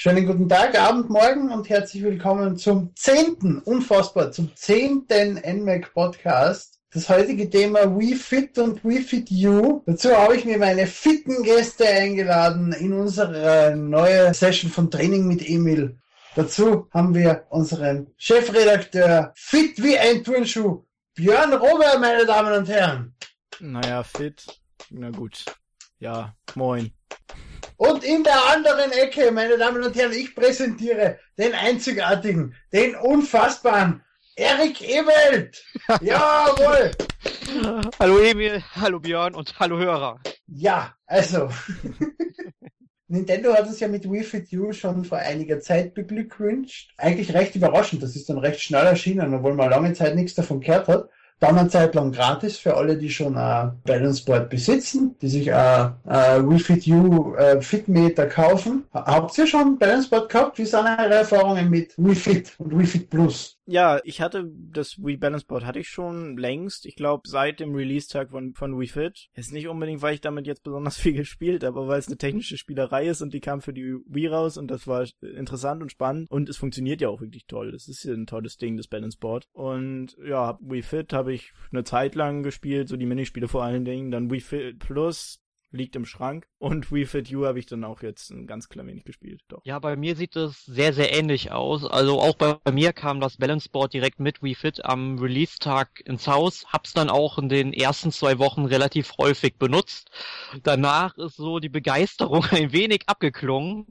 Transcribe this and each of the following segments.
Schönen guten Tag, Abend, Morgen und herzlich willkommen zum zehnten, unfassbar, zum zehnten NMAC Podcast. Das heutige Thema We Fit und We Fit You. Dazu habe ich mir meine fitten Gäste eingeladen in unsere neue Session von Training mit Emil. Dazu haben wir unseren Chefredakteur Fit wie ein Turnschuh, Björn Robert, meine Damen und Herren. Naja, fit. Na gut. Ja, moin. Und in der anderen Ecke, meine Damen und Herren, ich präsentiere den einzigartigen, den unfassbaren Erik Ewelt. Jawohl. hallo Emil, hallo Björn und hallo Hörer. Ja, also. Nintendo hat es ja mit Wii Fit U schon vor einiger Zeit beglückwünscht. Eigentlich recht überraschend, das ist dann recht schnell erschienen, obwohl man lange Zeit nichts davon gehört hat. Dann eine Zeit lang gratis für alle, die schon ein Balance Board besitzen, die sich ein, ein Wii Fit U äh, Fitmeter kaufen. Habt ihr schon Balance Board gehabt? Wie sind eure Erfahrungen mit Wii Fit und Wii Fit Plus? Ja, ich hatte das Wii Balance Board hatte ich schon längst. Ich glaube seit dem Release-Tag von, von Wii Fit. Ist nicht unbedingt, weil ich damit jetzt besonders viel gespielt habe, aber weil es eine technische Spielerei ist und die kam für die Wii raus und das war interessant und spannend und es funktioniert ja auch wirklich toll. Das ist ja ein tolles Ding, das Balance Board. Und ja, Wii Fit habe ich eine Zeit lang gespielt, so die Minispiele vor allen Dingen. Dann Wii Fit Plus liegt im Schrank. Und We Fit You habe ich dann auch jetzt ein ganz klein wenig gespielt. Doch. Ja, bei mir sieht es sehr, sehr ähnlich aus. Also auch bei, bei mir kam das Balance Board direkt mit We Fit am Release-Tag ins Haus. Hab's dann auch in den ersten zwei Wochen relativ häufig benutzt. Danach ist so die Begeisterung ein wenig abgeklungen.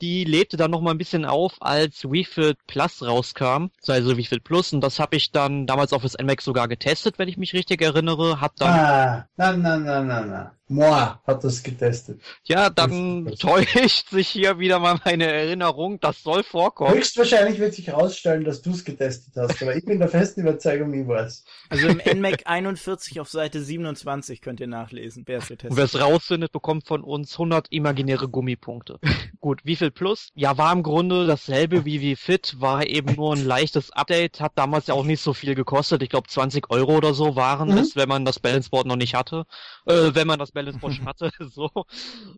Die lebte dann noch mal ein bisschen auf, als We Fit Plus rauskam. Also We Fit Plus. Und das habe ich dann damals auf das NMAX sogar getestet, wenn ich mich richtig erinnere. Hab dann... Ah, na, na, na, na, na. Moa hat das getestet. Ja, dann täuscht sich hier wieder mal meine Erinnerung. Das soll vorkommen. Höchstwahrscheinlich wird sich herausstellen, dass du es getestet hast, aber ich bin der festen Überzeugung, ich weiß. Also im NMAC 41 auf Seite 27 könnt ihr nachlesen, wer es getestet hat. Wer es rausfindet, bekommt von uns 100 imaginäre Gummipunkte. Gut, wie viel plus? Ja, war im Grunde dasselbe wie wie fit, war eben nur ein leichtes Update, hat damals ja auch nicht so viel gekostet. Ich glaube 20 Euro oder so waren mhm. es, wenn man das Balanceboard noch nicht hatte. Äh, wenn man das Balance Balance Board hatte. so.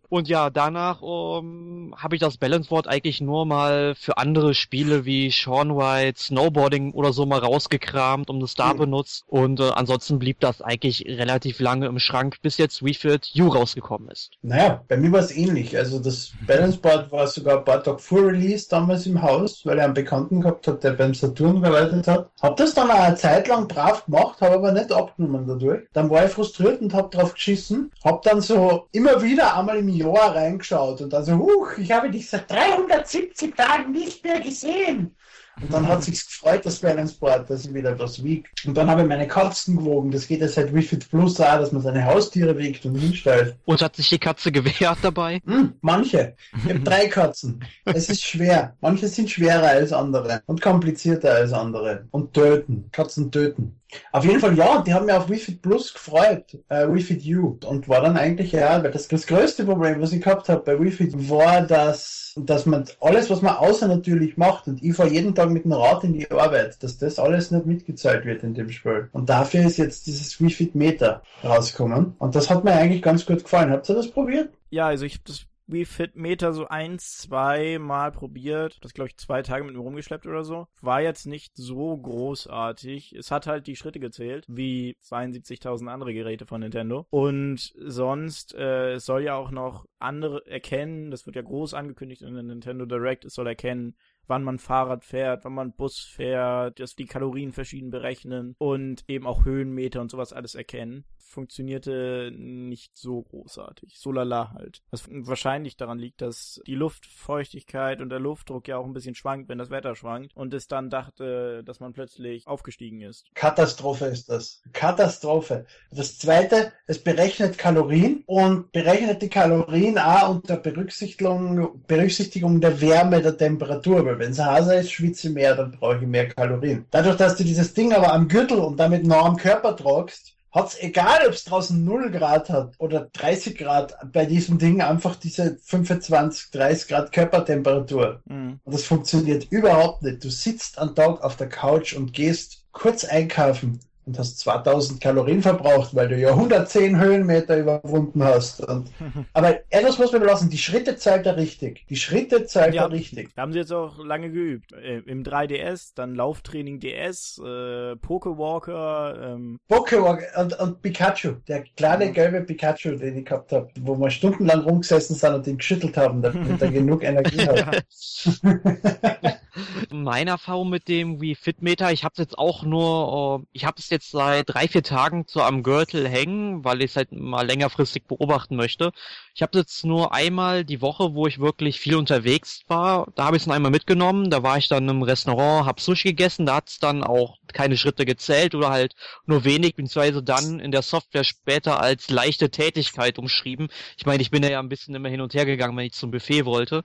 Und ja, danach um, habe ich das Balance Board eigentlich nur mal für andere Spiele wie Sean White, Snowboarding oder so mal rausgekramt, um das da mhm. benutzt. Und äh, ansonsten blieb das eigentlich relativ lange im Schrank, bis jetzt Wii Fit U rausgekommen ist. Naja, bei mir war es ähnlich. Also das Balance Board war sogar Tage vor Release damals im Haus, weil er einen Bekannten gehabt hat, der beim Saturn gearbeitet hat. Hab das dann eine Zeit lang brav gemacht, habe aber nicht abgenommen dadurch. Dann war ich frustriert und hab drauf geschissen. Hab hab dann so immer wieder einmal im Jahr reingeschaut und dann so, huch, ich habe dich seit 370 Tagen nicht mehr gesehen. Und dann hat sich's gefreut, das Balance Board, dass ich wieder was wiege. Und dann habe ich meine Katzen gewogen. Das geht ja seit Wifit Plus auch, dass man seine Haustiere wiegt und hinstellt. Und hat sich die Katze gewehrt dabei? Hm, manche. Ich habe drei Katzen. Es ist schwer. Manche sind schwerer als andere und komplizierter als andere. Und töten. Katzen töten. Auf jeden Fall ja, die haben mich auf Wifit Plus gefreut, äh, Wifit U. Und war dann eigentlich ja, weil das, das größte Problem, was ich gehabt habe bei Wifit, war, dass, dass man alles, was man außer natürlich macht, und ich fahre jeden Tag mit dem Rad in die Arbeit, dass das alles nicht mitgezahlt wird in dem Spiel. Und dafür ist jetzt dieses Wifit Meter rausgekommen. Und das hat mir eigentlich ganz gut gefallen. Habt ihr das probiert? Ja, also ich habe das Wii Fit Meter so ein, zwei Mal probiert. Das glaube ich zwei Tage mit mir rumgeschleppt oder so. War jetzt nicht so großartig. Es hat halt die Schritte gezählt, wie 72.000 andere Geräte von Nintendo. Und sonst, äh, es soll ja auch noch andere erkennen, das wird ja groß angekündigt in der Nintendo Direct, es soll erkennen, wann man Fahrrad fährt, wann man Bus fährt, dass die Kalorien verschieden berechnen und eben auch Höhenmeter und sowas alles erkennen funktionierte nicht so großartig. So lala halt. Was wahrscheinlich daran liegt, dass die Luftfeuchtigkeit und der Luftdruck ja auch ein bisschen schwankt, wenn das Wetter schwankt und es dann dachte, dass man plötzlich aufgestiegen ist. Katastrophe ist das. Katastrophe. Das zweite, es berechnet Kalorien und berechnet die Kalorien auch unter Berücksichtigung, Berücksichtigung der Wärme der Temperatur, weil wenn es heißer ist, schwitze ich mehr, dann brauche ich mehr Kalorien. Dadurch, dass du dieses Ding aber am Gürtel und damit nah am Körper tragst, hat's egal, ob es draußen 0 Grad hat oder 30 Grad, bei diesem Ding einfach diese 25, 30 Grad Körpertemperatur. Mhm. Und das funktioniert überhaupt nicht. Du sitzt am Tag auf der Couch und gehst kurz einkaufen und hast 2000 Kalorien verbraucht, weil du ja 110 Höhenmeter überwunden hast. Und, aber etwas muss man belassen, die Schritte zahlt er richtig. Die Schritte zahlt Ja. er richtig. Da haben sie jetzt auch lange geübt. Äh, Im 3DS, dann Lauftraining DS, äh, Pokewalker, ähm, Pokémon und, und Pikachu, der kleine gelbe Pikachu, den ich gehabt habe, wo wir stundenlang rumgesessen sind und ihn geschüttelt haben, damit er genug Energie hat. Meine Erfahrung mit dem Wii Fit Meter, ich habe es jetzt auch nur, äh, ich habe es jetzt seit drei, vier Tagen so am Gürtel hängen, weil ich es halt mal längerfristig beobachten möchte. Ich habe jetzt nur einmal die Woche, wo ich wirklich viel unterwegs war, da habe ich es einmal mitgenommen, da war ich dann im Restaurant, habe Sushi gegessen, da hat es dann auch keine Schritte gezählt oder halt nur wenig, beziehungsweise dann in der Software später als leichte Tätigkeit umschrieben. Ich meine, ich bin ja ein bisschen immer hin und her gegangen, wenn ich zum Buffet wollte.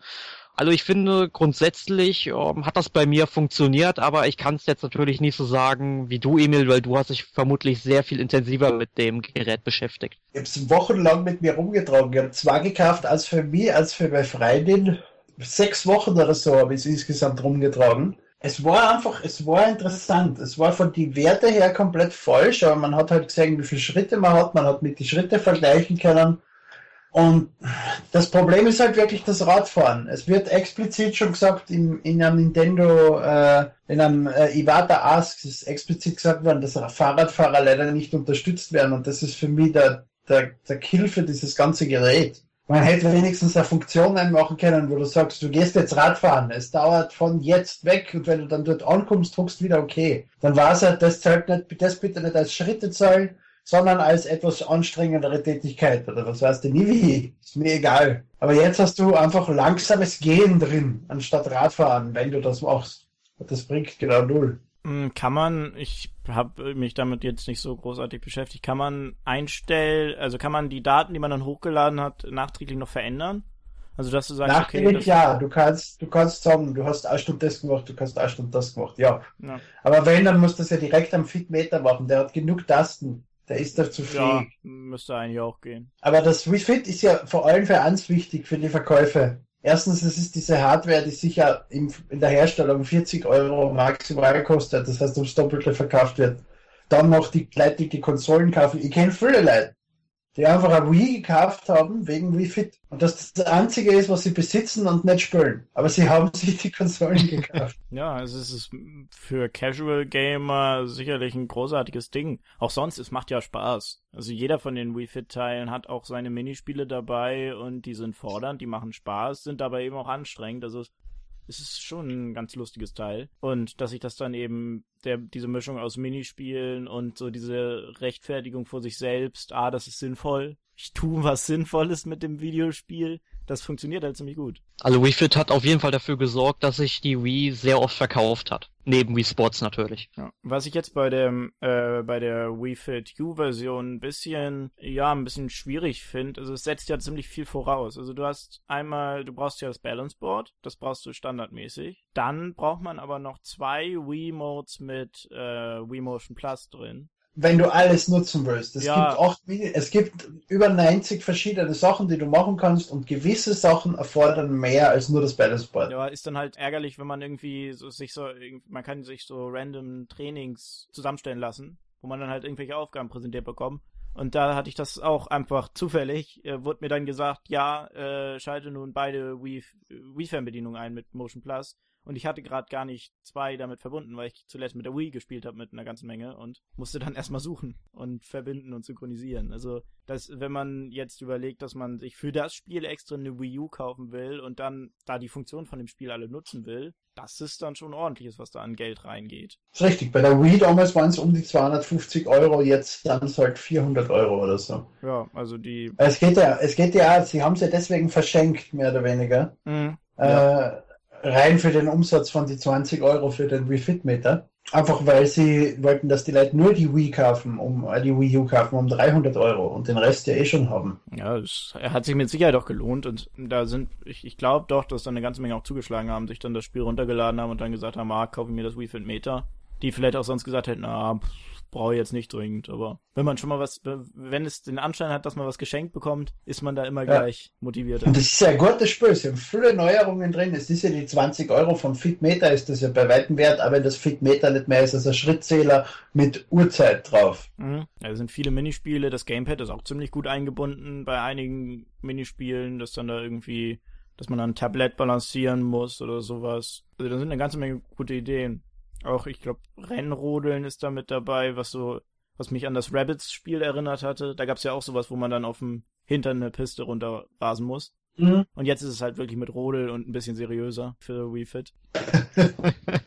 Also ich finde, grundsätzlich ähm, hat das bei mir funktioniert, aber ich kann es jetzt natürlich nicht so sagen wie du, Emil, weil du hast dich vermutlich sehr viel intensiver mit dem Gerät beschäftigt. Ich habe es wochenlang mit mir rumgetragen. Ich habe zwei gekauft, als für mich, als für meine Freundin. Sechs Wochen oder so habe ich es insgesamt rumgetragen. Es war einfach, es war interessant. Es war von die Werte her komplett falsch, aber man hat halt gesehen, wie viele Schritte man hat. Man hat mit die Schritte vergleichen können. Und das Problem ist halt wirklich das Radfahren. Es wird explizit schon gesagt im, in einem Nintendo, äh, in einem äh, Iwata Ask ist explizit gesagt worden, dass Fahrradfahrer leider nicht unterstützt werden. Und das ist für mich der, der, der Kill für dieses ganze Gerät. Man hätte wenigstens eine Funktion einmachen können, wo du sagst, du gehst jetzt Radfahren. Es dauert von jetzt weg und wenn du dann dort ankommst, druckst wieder okay. Dann war es halt, das zählt nicht, das bitte nicht als Schrittezahl, sondern als etwas anstrengendere Tätigkeit oder was weißt du nie wie. Ist mir egal. Aber jetzt hast du einfach langsames Gehen drin, anstatt Radfahren, wenn du das machst. Das bringt genau null. mh, kann man, ich habe mich damit jetzt nicht so großartig beschäftigt, kann man einstellen, also kann man die Daten, die man dann hochgeladen hat, nachträglich noch verändern? Also dass du sagst, okay, Nachträglich das, ja, du kannst, du kannst sagen, du hast eine Stunde das gemacht, du kannst eine Stunde das gemacht, ja. ja, Aber wenn, dann musst du das ja direkt am Fitmeter machen. Der hat genug Tasten. Der ist dazu fähig. ja, müsste eigentlich auch gehen. Aber das Wii Fit ist ja vor allem für eins wichtig, für die Verkäufe. Erstens, es ist diese Hardware, die sicher in, in der Herstellung 40 Euro maximal kostet, das heißt ums Doppelte verkauft wird. Dann noch die Leute, die Konsolen kaufen. Ich kenne viele Leute, die einfach ein Wii gekauft haben wegen Wii Fit. Und das das Einzige ist, was sie besitzen und nicht spielen. Aber sie haben sich die Konsolen gekauft. Ja, also es ist für Casual Gamer sicherlich ein großartiges Ding. Auch sonst, es macht ja Spaß. Also jeder von den Wii Fit Teilen hat auch seine Minispiele dabei und die sind fordernd, die machen Spaß, sind aber eben auch anstrengend. Also es ist schon ein ganz lustiges Teil. Und dass sich das dann eben, der, diese Mischung aus Minispielen und so diese Rechtfertigung vor sich selbst, ah, das ist sinnvoll, ich tue was Sinnvolles mit dem Videospiel, das funktioniert halt ziemlich gut. Also Wii Fit hat auf jeden Fall dafür gesorgt, dass sich die Wii sehr oft verkauft hat. Neben Wii Sports natürlich. Ja. Was ich jetzt bei dem äh, bei der Wii Fit U-Version ein bisschen ja ein bisschen schwierig finde, also es setzt ja ziemlich viel voraus. Also du hast einmal, du brauchst ja das Balance Board, das brauchst du standardmäßig. Dann braucht man aber noch zwei Wii Modes mit äh, Wii Motion Plus drin. wenn du alles nutzen willst. Es Ja. gibt Mini- es gibt über 90 verschiedene Sachen, die du machen kannst und gewisse Sachen erfordern mehr als nur das Board. Ja, ist dann halt ärgerlich, wenn man irgendwie so, sich so, man kann sich so random Trainings zusammenstellen lassen, wo man dann halt irgendwelche Aufgaben präsentiert bekommt. Und da hatte ich das auch einfach zufällig, äh, wurde mir dann gesagt, ja, äh, schalte nun beide Wii, Wii-Fernbedienungen ein mit Motion Plus. Und ich hatte gerade gar nicht zwei damit verbunden, weil ich zuletzt mit der Wii gespielt habe mit einer ganzen Menge und musste dann erstmal suchen und verbinden und synchronisieren. Also, das, wenn man jetzt überlegt, dass man sich für das Spiel extra eine Wii U kaufen will und dann da die Funktion von dem Spiel alle nutzen will, das ist dann schon ordentliches, was da an Geld reingeht. ist richtig. Bei der Wii damals waren es um die 250 Euro, jetzt dann es halt 400 Euro oder so. Ja, also die. Es geht ja, es geht ja, sie haben es ja deswegen verschenkt, mehr oder weniger. Mhm. Äh, rein für den Umsatz von die 20 Euro für den Wii Fit Meter. Einfach weil sie wollten, dass die Leute nur die Wii kaufen, um äh, die Wii U kaufen um 300 Euro und den Rest ja eh schon haben. Ja, es hat sich mit Sicherheit auch gelohnt und da sind, ich, ich glaube doch, dass da eine ganze Menge auch zugeschlagen haben, sich dann das Spiel runtergeladen haben und dann gesagt haben, ah, kaufe ich mir das Wii Fit Meter. Die vielleicht auch sonst gesagt hätten, ah, pff, brauche ich jetzt nicht dringend, aber wenn man schon mal was, wenn es den Anschein hat, dass man was geschenkt bekommt, ist man da immer ja. gleich motiviert. Und das ist ja ein gutes Spiel, es sind viele Neuerungen drin, es ist ja die 20 Euro vom Fitmeter, ist das ja bei weitem wert, aber wenn das Fitmeter nicht mehr ist, als ein Schrittzähler mit Uhrzeit drauf. Mhm. Ja, es sind viele Minispiele, das Gamepad ist auch ziemlich gut eingebunden bei einigen Minispielen, dass dann da irgendwie dass man dann ein Tablet balancieren muss oder sowas. Also da sind eine ganze Menge gute Ideen. Auch, ich glaube, Rennrodeln ist da mit dabei, was so, was mich an das Rabbits-Spiel erinnert hatte. Da gab es ja auch sowas, wo man dann auf dem Hintern eine Piste runterrasen muss. Mhm. Und jetzt ist es halt wirklich mit Rodel und ein bisschen seriöser für Wii Fit.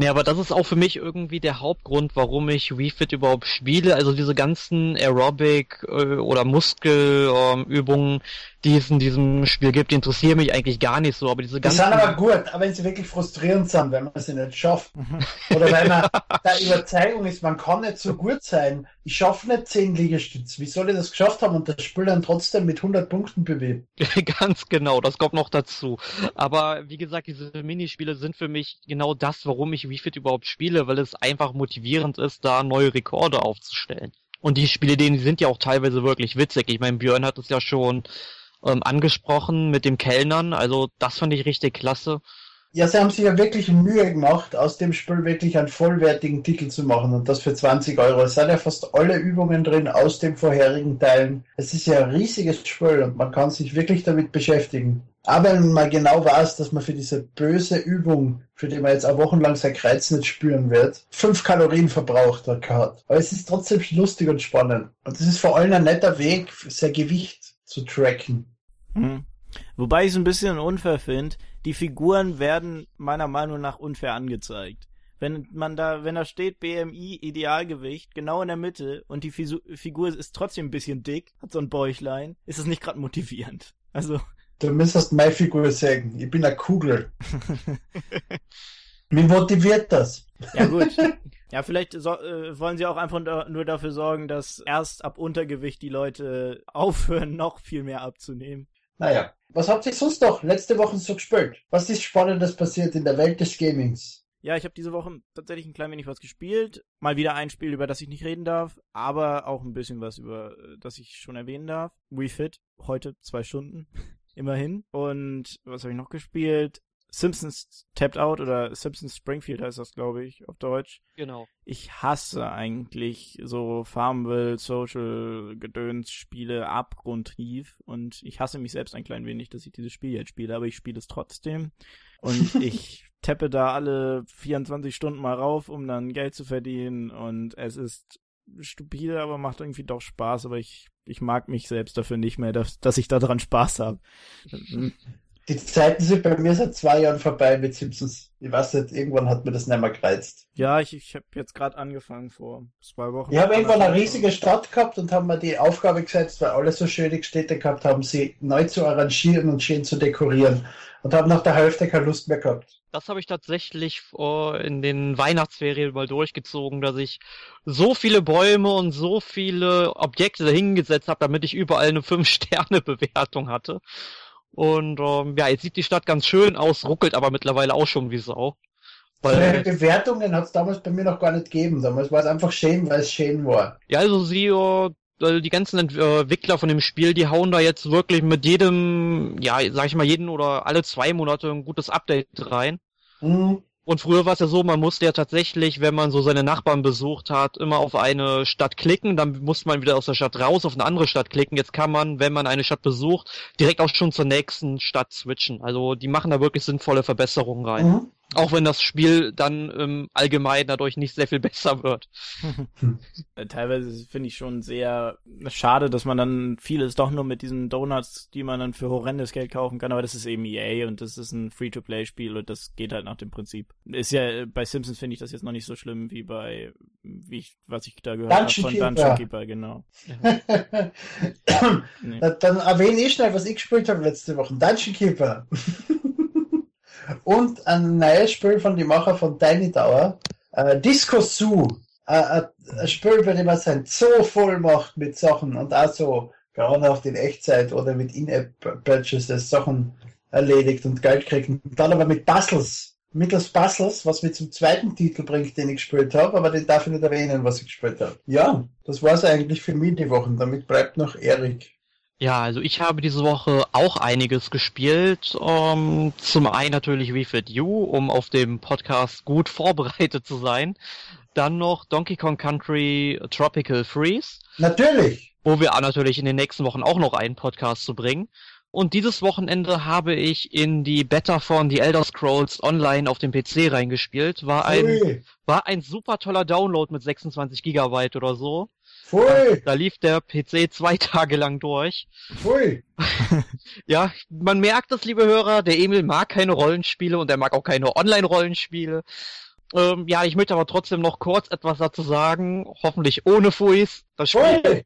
Nee, aber das ist auch für mich irgendwie der Hauptgrund, warum ich Wii Fit überhaupt spiele. Also diese ganzen Aerobic äh, oder Muskelübungen, ähm, die es in diesem Spiel gibt, die interessieren mich eigentlich gar nicht so. Aber diese ganzen. Die sind aber gut, aber wenn sie wirklich frustrierend sind, wenn man sie nicht schafft. oder wenn man der Überzeugung ist, man kann nicht so gut sein. Ich schaffe nicht 10 Liegestütze. Wie soll ich das geschafft haben und das Spiel dann trotzdem mit 100 Punkten bewegen? Ganz genau, das kommt noch dazu. Aber wie gesagt, diese Minispiele sind für mich genau das, warum ich Wii Fit überhaupt spiele, weil es einfach motivierend ist, da neue Rekorde aufzustellen. Und die Spiele, die sind ja auch teilweise wirklich witzig. Ich meine, Björn hat es ja schon ähm, angesprochen mit dem Kellnern. Also das fand ich richtig klasse. Ja, sie haben sich ja wirklich Mühe gemacht, aus dem Spiel wirklich einen vollwertigen Titel zu machen und das für 20 Euro. Es sind ja fast alle Übungen drin aus den vorherigen Teilen. Es ist ja ein riesiges Spiel und man kann sich wirklich damit beschäftigen. Aber wenn man genau weiß, dass man für diese böse Übung, für die man jetzt auch wochenlang sein Kreuz nicht spüren wird, fünf Kalorien verbraucht hat. Aber es ist trotzdem lustig und spannend. Und es ist vor allem ein netter Weg, sein Gewicht zu tracken. Mhm. Wobei ich es ein bisschen unfair finde, die Figuren werden meiner Meinung nach unfair angezeigt. Wenn man da, wenn da steht BMI Idealgewicht genau in der Mitte und die Figur ist trotzdem ein bisschen dick, hat so ein Bäuchlein, ist es nicht gerade motivierend. Also Du müsstest meine Figur sagen. Ich bin eine Kugel. Wie motiviert das? Ja, gut. Ja, vielleicht so, äh, wollen sie auch einfach nur dafür sorgen, dass erst ab Untergewicht die Leute aufhören, noch viel mehr abzunehmen. Naja, was habt ihr sonst noch letzte Woche so gespielt? Was ist Spannendes passiert in der Welt des Gamings? Ja, ich habe diese Woche tatsächlich ein klein wenig was gespielt. Mal wieder ein Spiel, über das ich nicht reden darf, aber auch ein bisschen was, über das ich schon erwähnen darf. Wii Fit, heute zwei Stunden immerhin. Und was habe ich noch gespielt? Simpsons Tapped Out oder Simpsons Springfield heißt das, glaube ich, auf Deutsch. Genau. Ich hasse eigentlich so Farmville, Social Gedöns Spiele abgrundtief und ich hasse mich selbst ein klein wenig, dass ich dieses Spiel jetzt spiele, aber ich spiele es trotzdem und ich tappe da alle 24 Stunden mal rauf, um dann Geld zu verdienen und es ist stupide, aber macht irgendwie doch Spaß, aber ich, ich mag mich selbst dafür nicht mehr, dass, dass ich daran Spaß habe. Die Zeiten sind bei mir seit zwei Jahren vorbei mit Simpsons. Ich weiß nicht, irgendwann hat mir das nicht mehr gereizt. Ja, ich, ich habe jetzt gerade angefangen vor zwei Wochen. Ich habe irgendwann eine riesige Stadt gehabt und haben mir die Aufgabe gesetzt, weil alle so schöne Städte gehabt haben, sie neu zu arrangieren und schön zu dekorieren. Und habe nach der Hälfte keine Lust mehr gehabt. Das habe ich tatsächlich in den Weihnachtsferien mal durchgezogen, dass ich so viele Bäume und so viele Objekte dahingesetzt habe, damit ich überall eine 5-Sterne-Bewertung hatte. Und ähm, ja, jetzt sieht die Stadt ganz schön aus, ruckelt aber mittlerweile auch schon wie Sau. Weil, Bewertungen hat es damals bei mir noch gar nicht gegeben. Damals war es einfach schön, weil es schön war. Ja, also sie, äh, die ganzen Entwickler von dem Spiel, die hauen da jetzt wirklich mit jedem, ja, sag ich mal, jeden oder alle zwei Monate ein gutes Update rein. Mhm. Und früher war es ja so, man musste ja tatsächlich, wenn man so seine Nachbarn besucht hat, immer auf eine Stadt klicken, dann musste man wieder aus der Stadt raus, auf eine andere Stadt klicken. Jetzt kann man, wenn man eine Stadt besucht, direkt auch schon zur nächsten Stadt switchen. Also die machen da wirklich sinnvolle Verbesserungen rein. Mhm. Auch wenn das Spiel dann im Allgemeinen dadurch nicht sehr viel besser wird. Äh, teilweise finde ich schon sehr schade, dass man dann vieles doch nur mit diesen Donuts, die man dann für horrendes Geld kaufen kann, aber das ist eben EA und das ist ein Free-to-Play-Spiel und das geht halt nach dem Prinzip. Ist ja, bei Simpsons finde ich das jetzt noch nicht so schlimm wie bei, wie ich, was ich da gehört habe von Keeper. Dungeon Keeper, genau. nee. Dann erwähne ich schnell, was ich gespielt habe letzte Woche. Dungeon Keeper. und ein neues Spiel von den Macher von Tiny Tower, äh, Disco Zoo. Äh, ein Spiel, bei dem man sein Zoo voll macht mit Sachen und auch so, auch in Echtzeit oder mit In-App-Purchases Sachen erledigt und Geld kriegt. Und dann aber mit Puzzles. mittels Puzzles, was mich zum zweiten Titel bringt, den ich gespielt habe, aber den darf ich nicht erwähnen, was ich gespielt habe. Ja, das war's eigentlich für mich die Wochen. Damit bleibt noch Erik. Ja, also ich habe diese Woche auch einiges gespielt. Um, zum einen natürlich We Fit You, um auf dem Podcast gut vorbereitet zu sein. Dann noch Donkey Kong Country Tropical Freeze. Natürlich. Wo wir natürlich in den nächsten Wochen auch noch einen Podcast zu bringen. Und dieses Wochenende habe ich in die Beta von The Elder Scrolls Online auf dem PC reingespielt. War ein, war ein super toller Download mit 26 Gigabyte oder so. Pfui. Da lief der PC zwei Tage lang durch. Pfui. Ja, man merkt es, liebe Hörer, der Emil mag keine Rollenspiele und er mag auch keine Online-Rollenspiele. Ähm, ja, ich möchte aber trotzdem noch kurz etwas dazu sagen, hoffentlich ohne Fuis. Das Spiel, Pfui.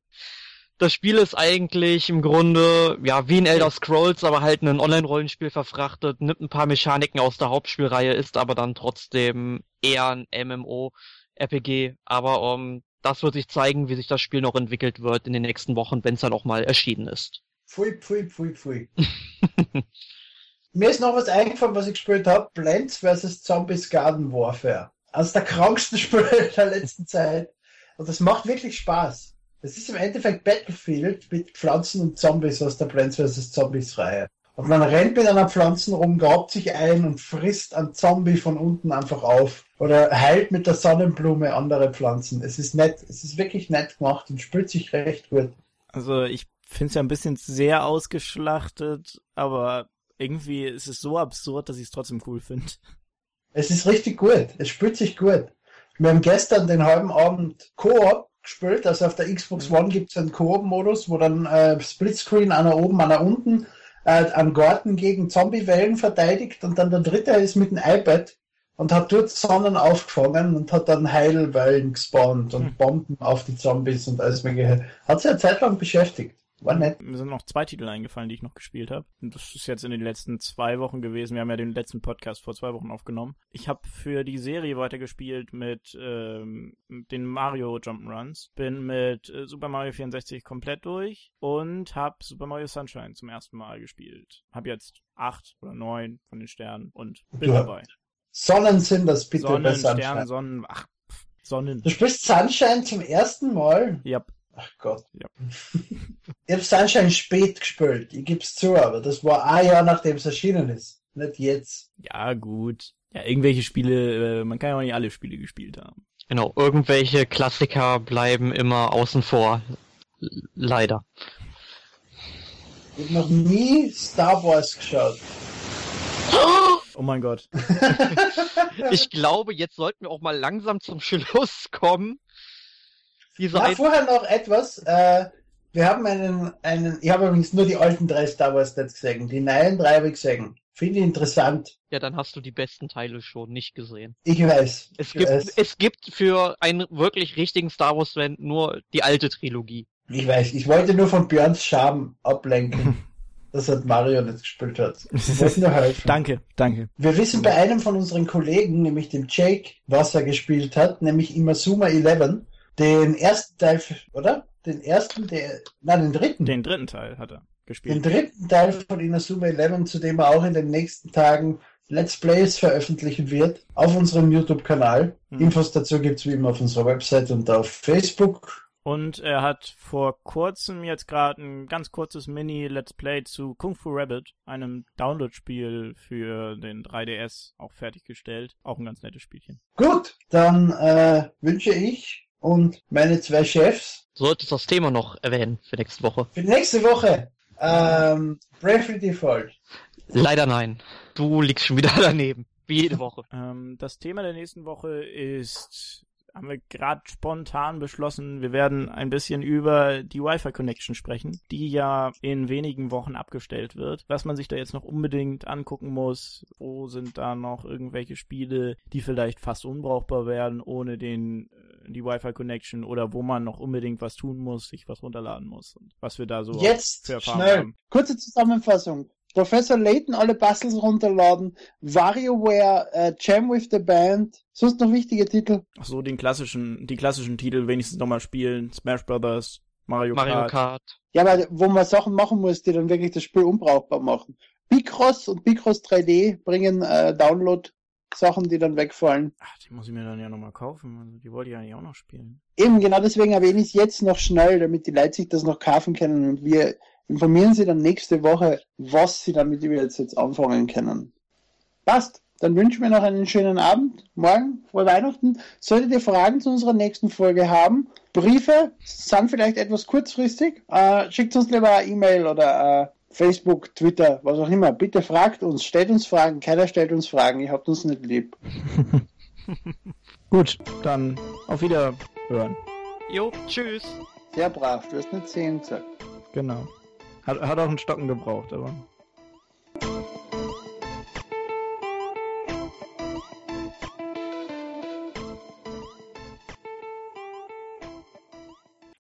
das Spiel ist eigentlich im Grunde, ja, wie ein Elder Scrolls, aber halt ein Online-Rollenspiel verfrachtet, nimmt ein paar Mechaniken aus der Hauptspielreihe, ist aber dann trotzdem eher ein MMO-RPG. Aber ähm, das wird sich zeigen, wie sich das Spiel noch entwickelt wird in den nächsten Wochen, wenn es dann auch mal erschienen ist. Pfui, pfui, pfui, pfui. Mir ist noch was eingefallen, was ich gespielt habe. Plants vs. Zombies Garden Warfare. Eines der kranksten Spiele der letzten Zeit. Und das macht wirklich Spaß. Es ist im Endeffekt Battlefield mit Pflanzen und Zombies aus der Plants vs. Zombies Reihe. Und man rennt mit einer Pflanzen rum, grabt sich ein und frisst einen Zombie von unten einfach auf. Oder heilt mit der Sonnenblume andere Pflanzen. Es ist nett. Es ist wirklich nett gemacht und spielt sich recht gut. Also ich finde es ja ein bisschen sehr ausgeschlachtet, aber irgendwie ist es so absurd, dass ich es trotzdem cool finde. Es ist richtig gut. Es spielt sich gut. Wir haben gestern den halben Abend Koop gespielt. Also auf der Xbox One gibt es einen Koop-Modus, wo dann äh, Splitscreen, einer oben, einer unten, äh, einen Garten gegen Zombie-Wellen verteidigt und dann der dritte ist mit dem iPad und hat dort Sonnen aufgefangen und hat dann Heilwellen gespawnt und Hm. Bomben auf die Zombies und alles mögliche. Hat sich eine Zeit lang beschäftigt. War nett. Mir sind noch zwei Titel eingefallen, die ich noch gespielt habe. Das ist jetzt in den letzten zwei Wochen gewesen. Wir haben ja den letzten Podcast vor zwei Wochen aufgenommen. Ich habe für die Serie weitergespielt mit ähm, den Mario Jump'n'Runs. Bin mit äh, Super Mario 64 komplett durch und habe Super Mario Sunshine zum ersten Mal gespielt. Hab jetzt acht oder neun von den Sternen und bin Ja. dabei. Sonnen sind das bitte bei Sonnen, Sunshine. Sternen, Sonnen, ach, Sonnen. Du spielst Sunshine zum ersten Mal? Ja, Ach Gott. Ja. ich habe Sunshine spät gespielt, ich geb's zu, aber das war ein Jahr nachdem es erschienen ist. Nicht jetzt. ja, gut. Ja, irgendwelche Spiele, äh, man kann ja auch nicht alle Spiele gespielt haben. Genau, irgendwelche Klassiker bleiben immer außen vor. L- Leider. Ich habe noch nie Star Wars geschaut. Oh mein Gott. Ich glaube, jetzt sollten wir auch mal langsam zum Schluss kommen. Diese Na, vorher noch etwas. Äh, wir haben einen, einen, ich habe übrigens nur die alten drei Star Wars nicht gesehen. Die neuen drei habe ich gesehen. Finde ich interessant. ja, dann hast du die besten Teile schon nicht gesehen. Ich weiß. Es ich gibt, weiß. es gibt für einen wirklich richtigen Star Wars Fan nur die alte Trilogie. Ich weiß. Ich wollte nur von Björns Scham ablenken, dass er Mario nicht gespielt hat. Ich nur helfen. Danke, danke. Wir wissen bei einem von unseren Kollegen, nämlich dem Jake, was er gespielt hat, nämlich Imasuma 11, den ersten Teil, oder? Den ersten, der, nein, den dritten. Den dritten Teil hat er Den gespielt. dritten Teil von Inazuma 11, zu dem er auch in den nächsten Tagen Let's Plays veröffentlichen wird, auf unserem YouTube-Kanal. Mhm. Infos dazu gibt's wie immer auf unserer Website und auf Facebook. Und er hat vor kurzem jetzt gerade ein ganz kurzes Mini-Let's Play zu Kung Fu Rabbit, einem Download-Spiel für den 3DS, auch fertiggestellt. Auch ein ganz nettes Spielchen. Gut, dann äh, wünsche ich und meine zwei Chefs Solltest das Thema noch erwähnen für nächste Woche? für nächste Woche ähm, Bravely Default. Leider nein. Du liegst schon wieder daneben. Wie jede Woche. Ähm, das Thema der nächsten Woche ist, haben wir gerade spontan beschlossen, wir werden ein bisschen über die Wi-Fi-Connection sprechen, die ja in wenigen Wochen abgestellt wird. Was man sich da jetzt noch unbedingt angucken muss, wo sind da noch irgendwelche Spiele, die vielleicht fast unbrauchbar werden ohne den äh, die Wi-Fi-Connection oder wo man noch unbedingt was tun muss, sich was runterladen muss und was wir da so Jetzt für Erfahrungen schnell. haben. Kurze Zusammenfassung. Professor Layton alle Puzzles runterladen, WarioWare, äh, Jam with the Band, sonst noch wichtige Titel. Ach so, den klassischen, die klassischen Titel wenigstens nochmal spielen, Smash Brothers, Mario, Mario Kart. Kart. Ja, aber wo man Sachen machen muss, die dann wirklich das Spiel unbrauchbar machen. Picross und Picross 3D bringen äh, Download Sachen, die dann wegfallen. Ach, die muss ich mir dann ja nochmal kaufen. Also die wollte ich eigentlich auch noch spielen. Eben, genau deswegen erwähne ich es jetzt noch schnell, damit die Leute sich das noch kaufen können und wir informieren sie dann nächste Woche, was sie damit jetzt, jetzt anfangen können. Passt. Dann wünschen wir noch einen schönen Abend, morgen, frohe Weihnachten. Solltet ihr Fragen zu unserer nächsten Folge haben, Briefe sind vielleicht etwas kurzfristig, äh, schickt uns lieber eine E-Mail oder äh, Facebook, Twitter, was auch immer. Bitte fragt uns, stellt uns Fragen. Keiner stellt uns Fragen, ihr habt uns nicht lieb. Gut, dann auf Wiederhören. Jo, tschüss. Sehr brav, du hast nicht 10 gesagt. Genau. Hat, hat auch einen Stocken gebraucht, aber